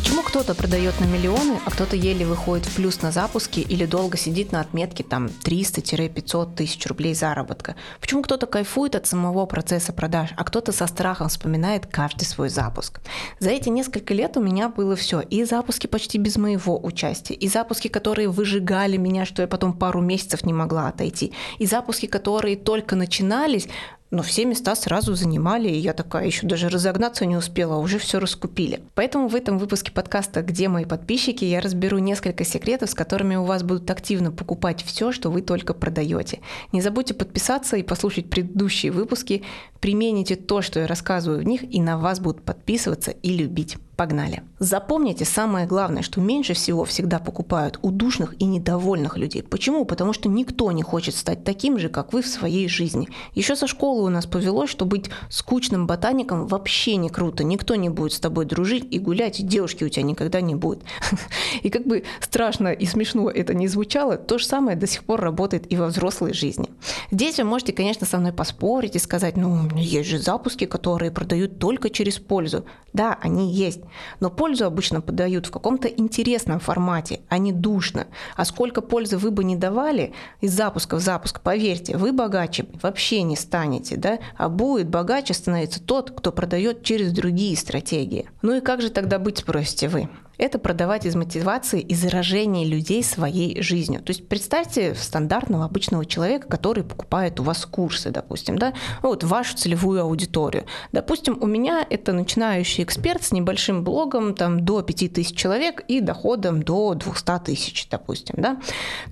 Почему кто-то продает на миллионы, а кто-то еле выходит в плюс на запуске или долго сидит на отметке там 300-500 тысяч рублей заработка? Почему кто-то кайфует от самого процесса продаж, а кто-то со страхом вспоминает каждый свой запуск? За эти несколько лет у меня было все. И запуски почти без моего участия, и запуски, которые выжигали меня, что я потом пару месяцев не могла отойти, и запуски, которые только начинались, но все места сразу занимали, и я такая еще даже разогнаться не успела, а уже все раскупили. Поэтому в этом выпуске подкаста «Где мои подписчики» я разберу несколько секретов, с которыми у вас будут активно покупать все, что вы только продаете. Не забудьте подписаться и послушать предыдущие выпуски, примените то, что я рассказываю в них, и на вас будут подписываться и любить. Погнали. Запомните самое главное, что меньше всего всегда покупают у душных и недовольных людей. Почему? Потому что никто не хочет стать таким же, как вы в своей жизни. Еще со школы у нас повелось, что быть скучным ботаником вообще не круто. Никто не будет с тобой дружить и гулять, и девушки у тебя никогда не будет. И как бы страшно и смешно это не звучало, то же самое до сих пор работает и во взрослой жизни. Здесь вы можете, конечно, со мной поспорить и сказать, ну, есть же запуски, которые продают только через пользу. Да, они есть. Но пользу обычно подают в каком-то интересном формате, а не душно. А сколько пользы вы бы не давали из запуска в запуск, поверьте, вы богаче вообще не станете, да? А будет богаче становится тот, кто продает через другие стратегии. Ну и как же тогда быть, спросите вы? Это продавать из мотивации и заражения людей своей жизнью. То есть представьте стандартного обычного человека, который покупает у вас курсы, допустим, да, вот вашу целевую аудиторию. Допустим, у меня это начинающий эксперт с небольшим блогом там, до 5000 человек и доходом до 200 тысяч, допустим. Да?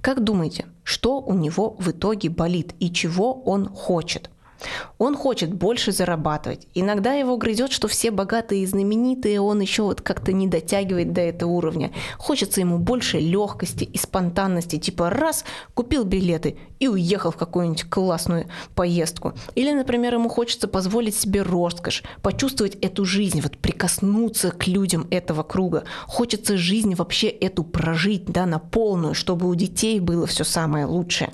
Как думаете, что у него в итоге болит и чего он хочет? Он хочет больше зарабатывать. Иногда его грызет, что все богатые и знаменитые, он еще вот как-то не дотягивает до этого уровня. Хочется ему больше легкости и спонтанности, типа раз, купил билеты и уехал в какую-нибудь классную поездку. Или, например, ему хочется позволить себе роскошь, почувствовать эту жизнь, вот прикоснуться к людям этого круга. Хочется жизнь вообще эту прожить, да, на полную, чтобы у детей было все самое лучшее.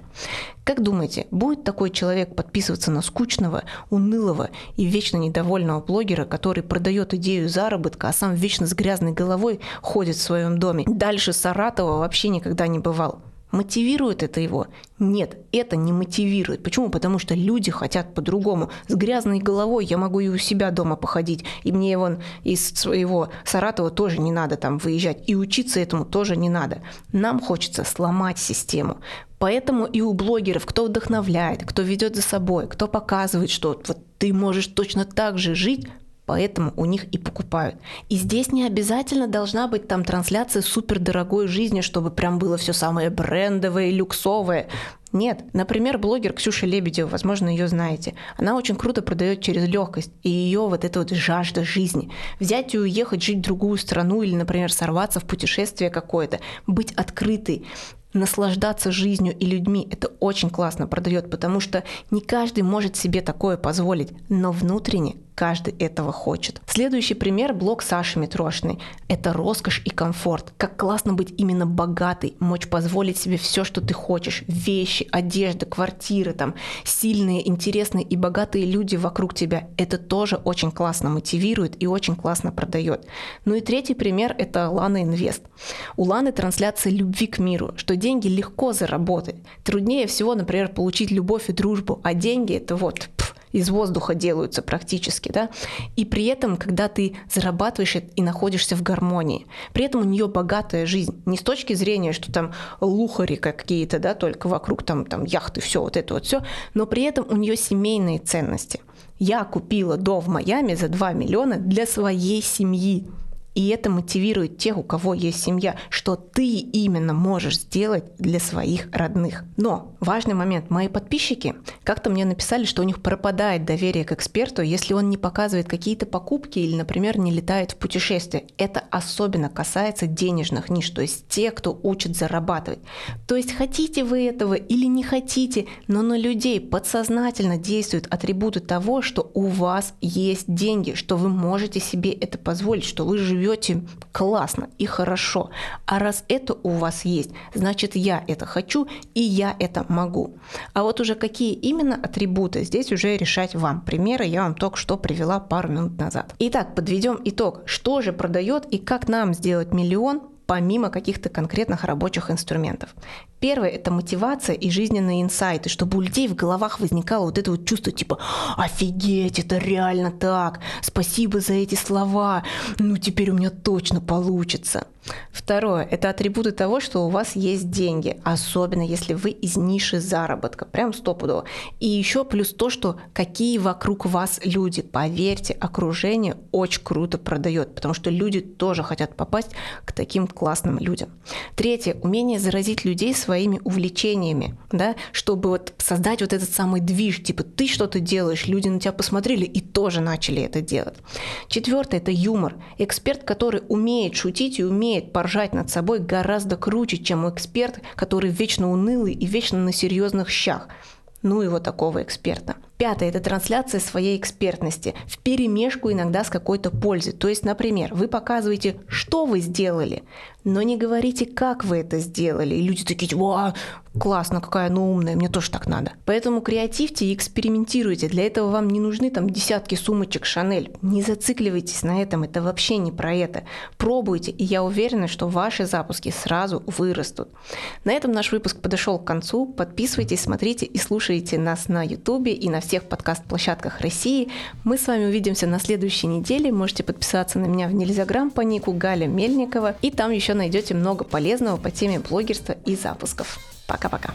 Как думаете, будет такой человек подписываться на скучного, унылого и вечно недовольного блогера, который продает идею заработка, а сам вечно с грязной головой ходит в своем доме? Дальше Саратова вообще никогда не бывал. Мотивирует это его? Нет, это не мотивирует. Почему? Потому что люди хотят по-другому. С грязной головой я могу и у себя дома походить, и мне вон из своего Саратова тоже не надо там выезжать, и учиться этому тоже не надо. Нам хочется сломать систему. Поэтому и у блогеров, кто вдохновляет, кто ведет за собой, кто показывает, что вот ты можешь точно так же жить, Поэтому у них и покупают. И здесь не обязательно должна быть там трансляция супердорогой жизни, чтобы прям было все самое брендовое, люксовое. Нет. Например, блогер Ксюша Лебедева, возможно, ее знаете. Она очень круто продает через легкость и ее вот эта вот жажда жизни. Взять и уехать жить в другую страну или, например, сорваться в путешествие какое-то, быть открытой наслаждаться жизнью и людьми. Это очень классно продает, потому что не каждый может себе такое позволить, но внутренне каждый этого хочет. Следующий пример – блог Саши Митрошиной. Это роскошь и комфорт. Как классно быть именно богатой, мочь позволить себе все, что ты хочешь. Вещи, одежда, квартиры, там, сильные, интересные и богатые люди вокруг тебя. Это тоже очень классно мотивирует и очень классно продает. Ну и третий пример – это Лана Инвест. У Ланы трансляция любви к миру, что деньги легко заработать. Труднее всего, например, получить любовь и дружбу, а деньги – это вот из воздуха делаются практически, да, и при этом, когда ты зарабатываешь и находишься в гармонии, при этом у нее богатая жизнь, не с точки зрения, что там лухари какие-то, да, только вокруг там, там яхты, все вот это вот все, но при этом у нее семейные ценности. Я купила дом в Майами за 2 миллиона для своей семьи. И это мотивирует тех, у кого есть семья, что ты именно можешь сделать для своих родных. Но важный момент. Мои подписчики как-то мне написали, что у них пропадает доверие к эксперту, если он не показывает какие-то покупки или, например, не летает в путешествие. Это особенно касается денежных ниш, то есть те, кто учит зарабатывать. То есть хотите вы этого или не хотите, но на людей подсознательно действуют атрибуты того, что у вас есть деньги, что вы можете себе это позволить, что вы живете живете классно и хорошо. А раз это у вас есть, значит я это хочу и я это могу. А вот уже какие именно атрибуты, здесь уже решать вам. Примеры я вам только что привела пару минут назад. Итак, подведем итог. Что же продает и как нам сделать миллион помимо каких-то конкретных рабочих инструментов. Первое – это мотивация и жизненные инсайты, чтобы у людей в головах возникало вот это вот чувство типа «Офигеть, это реально так! Спасибо за эти слова! Ну теперь у меня точно получится!» Второе – это атрибуты того, что у вас есть деньги, особенно если вы из ниши заработка, прям стопудово. И еще плюс то, что какие вокруг вас люди. Поверьте, окружение очень круто продает, потому что люди тоже хотят попасть к таким классным людям. Третье – умение заразить людей своими увлечениями, да, чтобы вот создать вот этот самый движ, типа ты что-то делаешь, люди на тебя посмотрели и тоже начали это делать. Четвертое – это юмор. Эксперт, который умеет шутить и умеет поржать над собой гораздо круче, чем эксперт, который вечно унылый и вечно на серьезных щах. Ну его такого эксперта. Пятое – это трансляция своей экспертности в перемешку иногда с какой-то пользой. То есть, например, вы показываете, что вы сделали, но не говорите, как вы это сделали. И люди такие, вау, классно, какая она умная, мне тоже так надо. Поэтому креативьте и экспериментируйте. Для этого вам не нужны там десятки сумочек Шанель. Не зацикливайтесь на этом, это вообще не про это. Пробуйте, и я уверена, что ваши запуски сразу вырастут. На этом наш выпуск подошел к концу. Подписывайтесь, смотрите и слушайте нас на YouTube и на всех подкаст-площадках России. Мы с вами увидимся на следующей неделе. Можете подписаться на меня в Нельзяграм по нику Галя Мельникова. И там еще найдете много полезного по теме блогерства и запусков. Пока-пока.